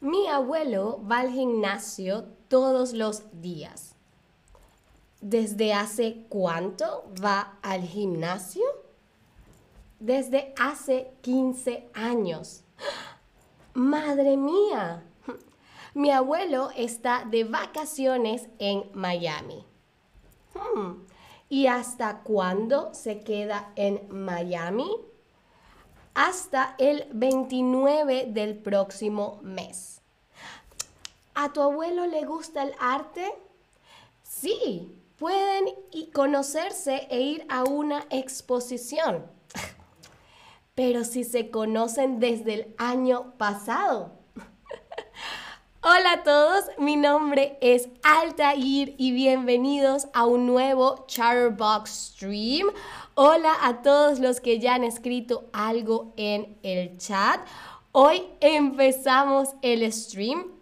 Mi abuelo va al gimnasio todos los días. ¿Desde hace cuánto va al gimnasio? Desde hace 15 años. Madre mía, mi abuelo está de vacaciones en Miami. Hmm, ¿Y hasta cuándo se queda en Miami? Hasta el 29 del próximo mes. ¿A tu abuelo le gusta el arte? Sí, pueden conocerse e ir a una exposición. Pero si se conocen desde el año pasado. Hola a todos, mi nombre es Altair y bienvenidos a un nuevo Chatterbox Stream. Hola a todos los que ya han escrito algo en el chat. Hoy empezamos el stream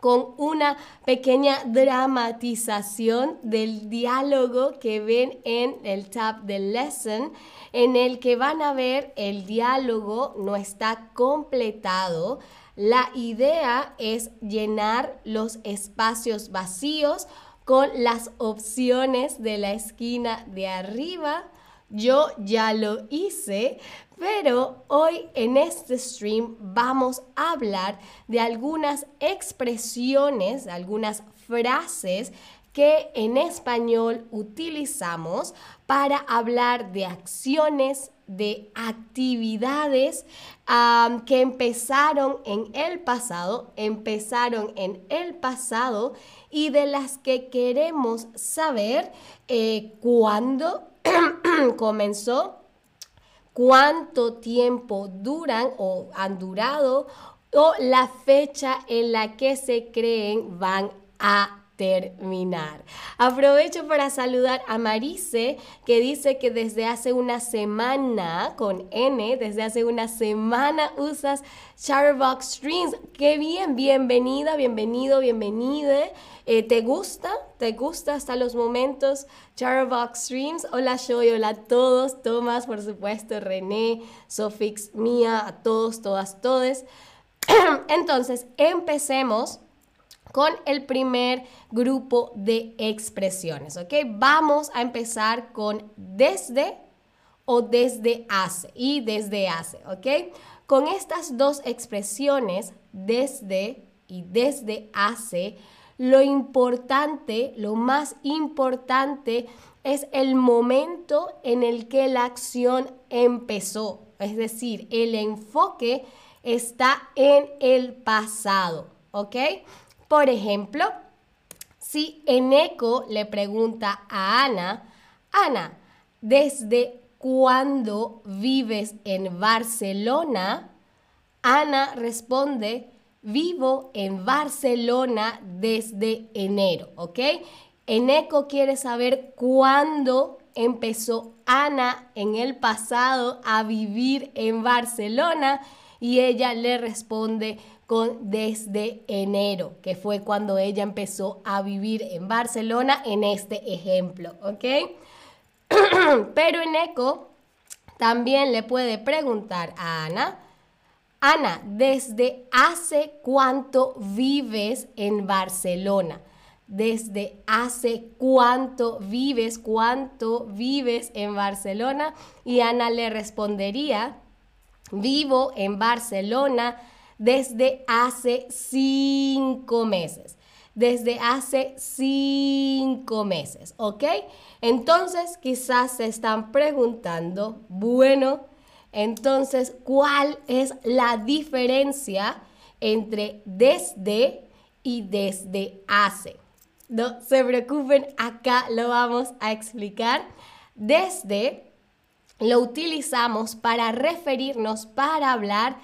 con una pequeña dramatización del diálogo que ven en el tab de lesson, en el que van a ver el diálogo no está completado la idea es llenar los espacios vacíos con las opciones de la esquina de arriba. Yo ya lo hice, pero hoy en este stream vamos a hablar de algunas expresiones, algunas frases que en español utilizamos para hablar de acciones, de actividades que empezaron en el pasado, empezaron en el pasado y de las que queremos saber eh, cuándo comenzó, cuánto tiempo duran o han durado o la fecha en la que se creen van a terminar. Aprovecho para saludar a Marise, que dice que desde hace una semana, con N, desde hace una semana usas Chatterbox Streams. Qué bien, bienvenida, bienvenido, bienvenida. Eh, ¿Te gusta? ¿Te gusta hasta los momentos Chatterbox Streams? Hola Joy, hola a todos, Tomás, por supuesto, René, Sofix, Mía, a todos, todas, todes. Entonces, empecemos con el primer grupo de expresiones, ¿ok? Vamos a empezar con desde o desde hace y desde hace, ¿ok? Con estas dos expresiones, desde y desde hace, lo importante, lo más importante es el momento en el que la acción empezó, es decir, el enfoque está en el pasado, ¿ok? Por ejemplo, si Eneco le pregunta a Ana, Ana, ¿desde cuándo vives en Barcelona? Ana responde, vivo en Barcelona desde enero, ¿ok? Eneco quiere saber cuándo empezó Ana en el pasado a vivir en Barcelona y ella le responde, con desde enero, que fue cuando ella empezó a vivir en Barcelona en este ejemplo, ¿ok? Pero en eco también le puede preguntar a Ana, Ana, ¿desde hace cuánto vives en Barcelona? Desde hace cuánto vives, cuánto vives en Barcelona? Y Ana le respondería, vivo en Barcelona desde hace cinco meses. Desde hace cinco meses, ¿ok? Entonces quizás se están preguntando, bueno, entonces, ¿cuál es la diferencia entre desde y desde hace? No se preocupen, acá lo vamos a explicar. Desde lo utilizamos para referirnos, para hablar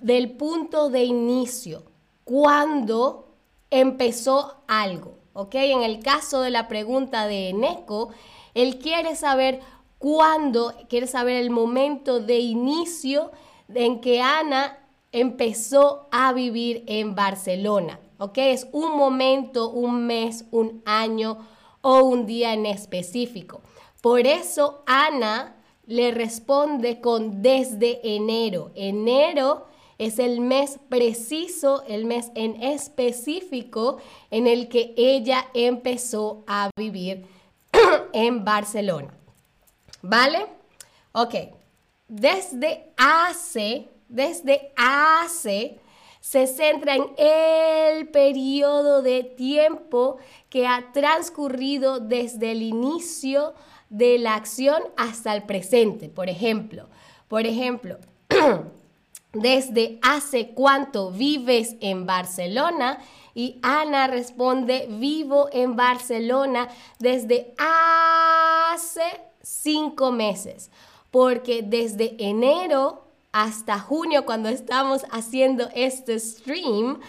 del punto de inicio, cuando empezó algo. ¿ok? En el caso de la pregunta de Eneco, él quiere saber cuándo, quiere saber el momento de inicio en que Ana empezó a vivir en Barcelona. ¿ok? Es un momento, un mes, un año o un día en específico. Por eso Ana le responde con desde enero. Enero es el mes preciso, el mes en específico en el que ella empezó a vivir en Barcelona. ¿Vale? Ok. Desde hace, desde hace, se centra en el periodo de tiempo que ha transcurrido desde el inicio de la acción hasta el presente. Por ejemplo, por ejemplo, desde hace cuánto vives en Barcelona y Ana responde, vivo en Barcelona desde hace cinco meses, porque desde enero hasta junio, cuando estamos haciendo este stream,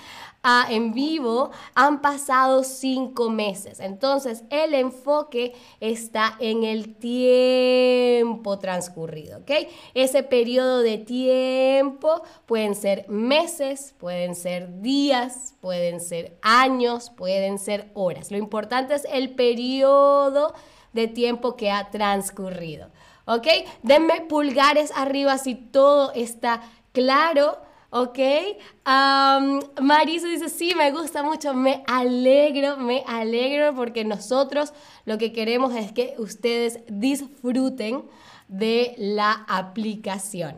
en vivo han pasado cinco meses. Entonces, el enfoque está en el tiempo transcurrido, ¿ok? Ese periodo de tiempo pueden ser meses, pueden ser días, pueden ser años, pueden ser horas. Lo importante es el periodo de tiempo que ha transcurrido, ¿ok? Denme pulgares arriba si todo está claro. ¿ok? Um, Marisa dice, sí, me gusta mucho, me alegro, me alegro porque nosotros lo que queremos es que ustedes disfruten de la aplicación.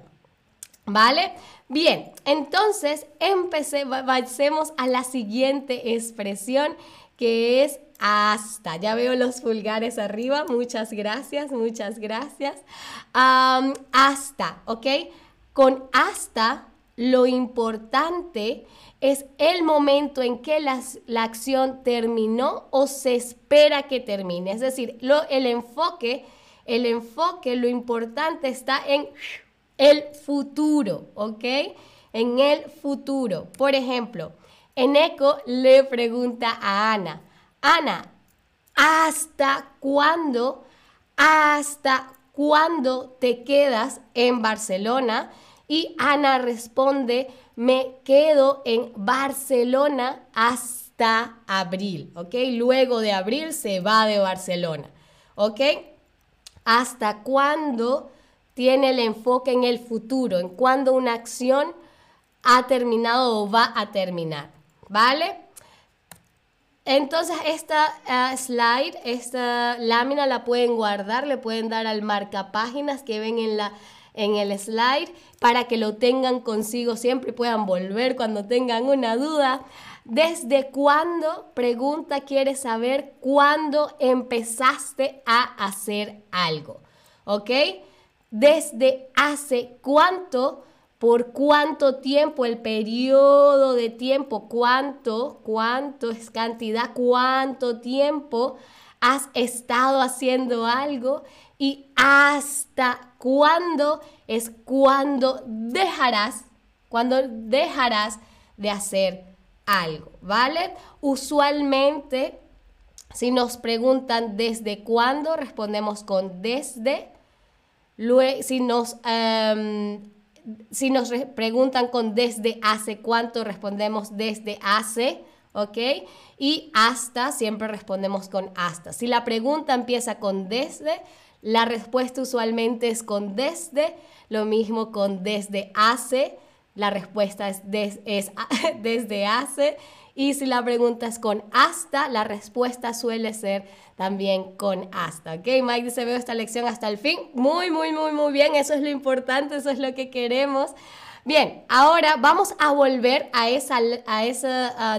¿Vale? Bien, entonces empecemos a la siguiente expresión que es hasta. Ya veo los pulgares arriba. Muchas gracias, muchas gracias. hasta, ¿ok? Con hasta lo importante es el momento en que la, acción terminó o se espera que termine. Es decir, lo, el enfoque, el enfoque, lo importante está en el futuro, ¿ok? En el futuro. Por ejemplo, Eneco le pregunta a Ana, Ana, ¿hasta cuándo, hasta cuándo te quedas en Barcelona? Y Ana responde, me quedo en Barcelona hasta abril, ¿ok? Luego de abril se va de Barcelona, ¿ok? ¿Hasta cuándo tiene el enfoque en el futuro, en cuándo una acción ha terminado o va a terminar, ¿vale? Entonces esta eh, slide, esta lámina la pueden guardar, le pueden dar al marcapáginas que ven en la en el slide para que lo tengan consigo siempre y puedan volver cuando tengan una duda. ¿Desde cuándo? Pregunta, quiere saber cuándo empezaste a hacer algo. ¿Ok? ¿Desde hace cuánto? ¿Por cuánto tiempo? El periodo de tiempo. ¿Cuánto? ¿Cuánto es cantidad? ¿Cuánto tiempo has estado haciendo algo? y hasta cuándo es cuando dejarás, cuando dejarás de hacer algo, ¿vale? Usualmente, si nos preguntan desde cuándo, respondemos con desde. Luego, si nos, em, si nos preguntan con desde hace cuánto, respondemos desde hace. ¿ok? Y hasta, siempre respondemos con hasta. Si la pregunta empieza con desde, la respuesta usualmente es con desde, lo mismo con desde hace, la respuesta es, es desde hace. Y si la pregunta es con hasta, la respuesta suele ser también con hasta. ¿Ok? Mike dice, veo esta lección hasta el fin. Muy, muy, muy, muy bien. Eso es lo importante, eso es lo que queremos. Bien, ahora vamos a volver a, esa, a ese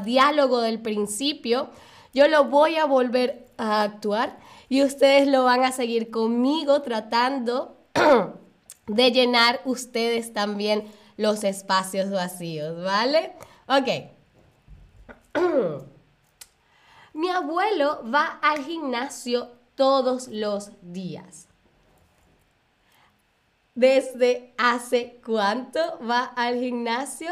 diálogo del principio. Yo lo voy a volver a actuar y ustedes lo van a seguir conmigo tratando de llenar ustedes también los espacios vacíos, ¿vale? Ok. Mi abuelo va al gimnasio todos los días. ¿Desde hace cuánto va al gimnasio?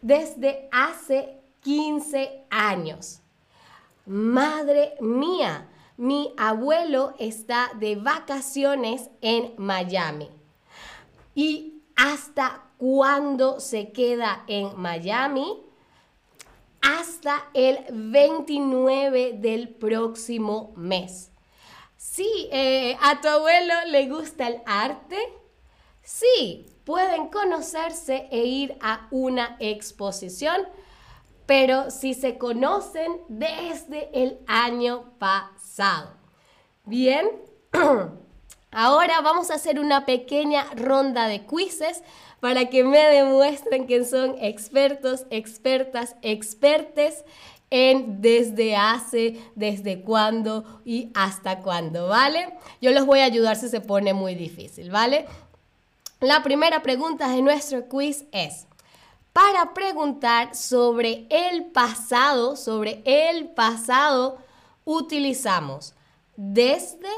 Desde hace 15 años. Madre mía, mi abuelo está de vacaciones en Miami. ¿Y hasta cuándo se queda en Miami? Hasta el 29 del próximo mes. Sí, eh, ¿a tu abuelo le gusta el arte? Sí, pueden conocerse e ir a una exposición, pero si se conocen desde el año pasado. Bien, ahora vamos a hacer una pequeña ronda de quizzes para que me demuestren que son expertos, expertas, expertes en desde hace, desde cuándo y hasta cuándo, ¿vale? Yo los voy a ayudar si se pone muy difícil, ¿vale? La primera pregunta de nuestro quiz es, para preguntar sobre el pasado, sobre el pasado, utilizamos desde,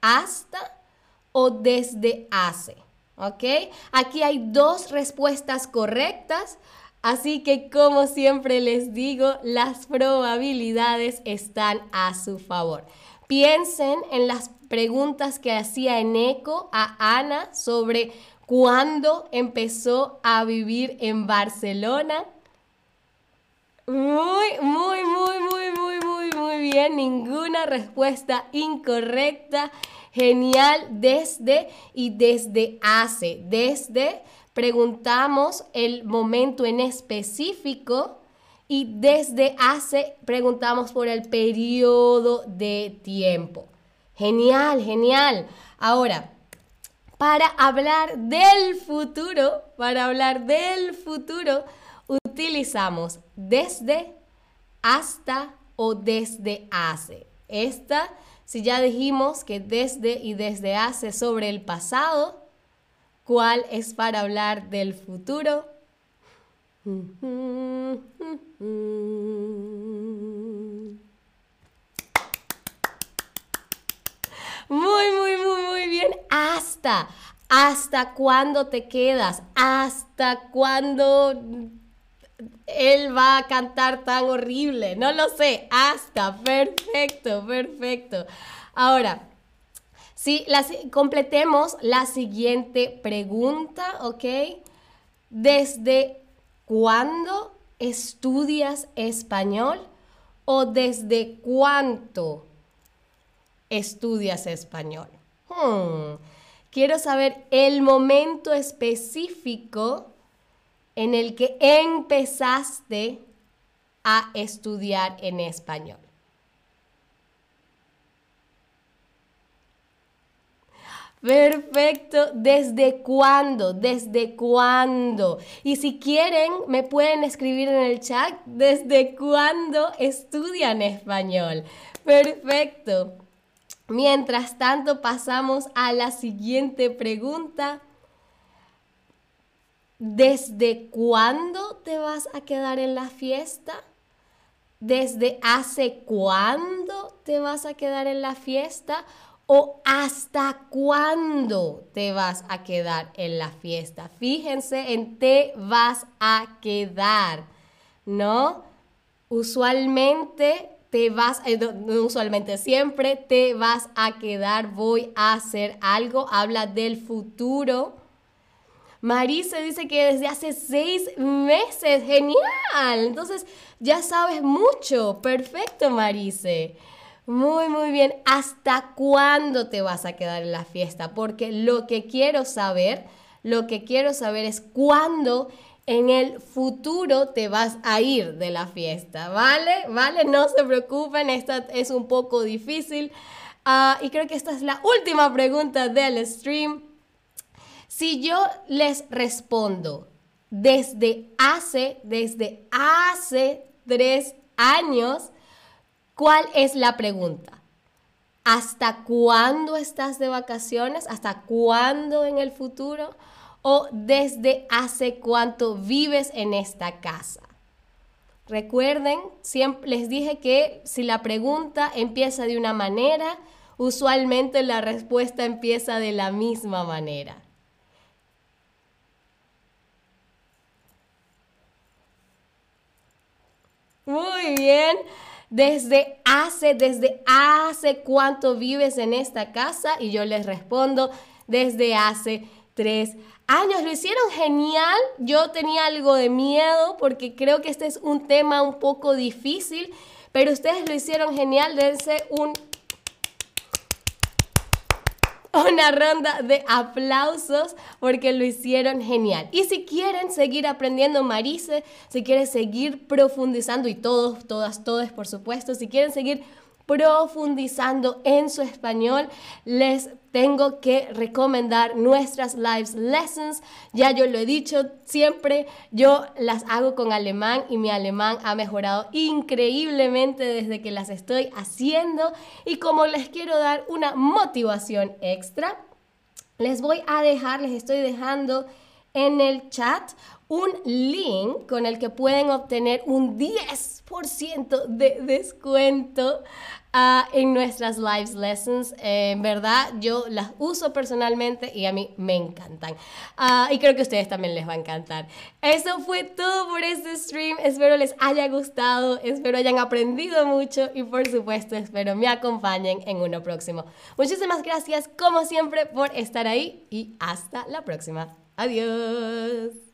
hasta o desde hace. ¿ok? Aquí hay dos respuestas correctas, así que como siempre les digo, las probabilidades están a su favor. Piensen en las preguntas que hacía en eco a Ana sobre cuándo empezó a vivir en Barcelona. Muy, muy, muy, muy, muy Ninguna respuesta incorrecta. Genial, desde y desde hace. Desde preguntamos el momento en específico y desde hace preguntamos por el periodo de tiempo. Genial, genial. Ahora, para hablar del futuro, para hablar del futuro, utilizamos desde, hasta o desde hace. Esta si ya dijimos que desde y desde hace sobre el pasado, ¿cuál es para hablar del futuro? Muy, muy, muy, muy bien. Hasta. ¿Hasta cuándo te quedas? ¿Hasta cuándo él va a cantar tan horrible. No lo sé. Hasta. Perfecto, perfecto. Ahora, si completemos la siguiente pregunta, ¿ok? ¿Desde cuándo estudias español o desde cuánto estudias español? Hmm, quiero saber el momento específico en el que empezaste a estudiar en español? Perfecto. ¿Desde cuándo? ¿Desde cuándo? Y si quieren, me pueden escribir en el chat desde cuándo estudian español. Perfecto. Mientras tanto, pasamos a la siguiente pregunta. ¿Desde cuándo te vas a quedar en la fiesta? ¿Desde hace cuándo te vas a quedar en la fiesta? ¿O hasta cuándo te vas a quedar en la fiesta? Fíjense en te vas a quedar, ¿no? Usualmente te vas, eh, usualmente siempre te vas a quedar, voy a hacer algo, habla del futuro Marise dice que desde hace seis meses. Genial. Entonces ya sabes mucho. Perfecto, Marise. Muy, muy bien. ¿Hasta cuándo te vas a quedar en la fiesta? Porque lo que quiero saber, lo que quiero saber es cuándo en el futuro te vas a ir de la fiesta, ¿vale? ¿Vale? No se preocupen, esta es un poco difícil. Ah, y creo que esta es la última pregunta del stream. Si yo les respondo desde hace, desde hace tres años, ¿cuál es la pregunta? ¿Hasta cuándo estás de vacaciones? ¿Hasta cuándo en el futuro? ¿O desde hace cuánto vives en esta casa? Recuerden, siempre les dije que si la pregunta empieza de una manera, usualmente la respuesta empieza de la misma manera. Muy bien. Desde hace, desde hace cuánto vives en esta casa y yo les respondo desde hace tres años. Lo hicieron genial. Yo tenía algo de miedo porque creo que este es un tema un poco difícil, pero ustedes lo hicieron genial. Dense un una ronda de aplausos porque lo hicieron genial. Y si quieren seguir aprendiendo Marise, si quieren seguir profundizando y todos, todas, todos, por supuesto, si quieren seguir profundizando en su español, les tengo que recomendar nuestras Lives Lessons. Ya yo lo he dicho siempre, yo las hago con alemán y mi alemán ha mejorado increíblemente desde que las estoy haciendo. Y como les quiero dar una motivación extra, les voy a dejar, les estoy dejando en el chat un link con el que pueden obtener un 10% de descuento uh, en nuestras Lives Lessons. Eh, en verdad, yo las uso personalmente y a mí me encantan. Uh, y creo que a ustedes también les va a encantar. Eso fue todo por este stream. Espero les haya gustado, espero hayan aprendido mucho y por supuesto espero me acompañen en uno próximo. Muchísimas gracias como siempre por estar ahí y hasta la próxima. Adiós.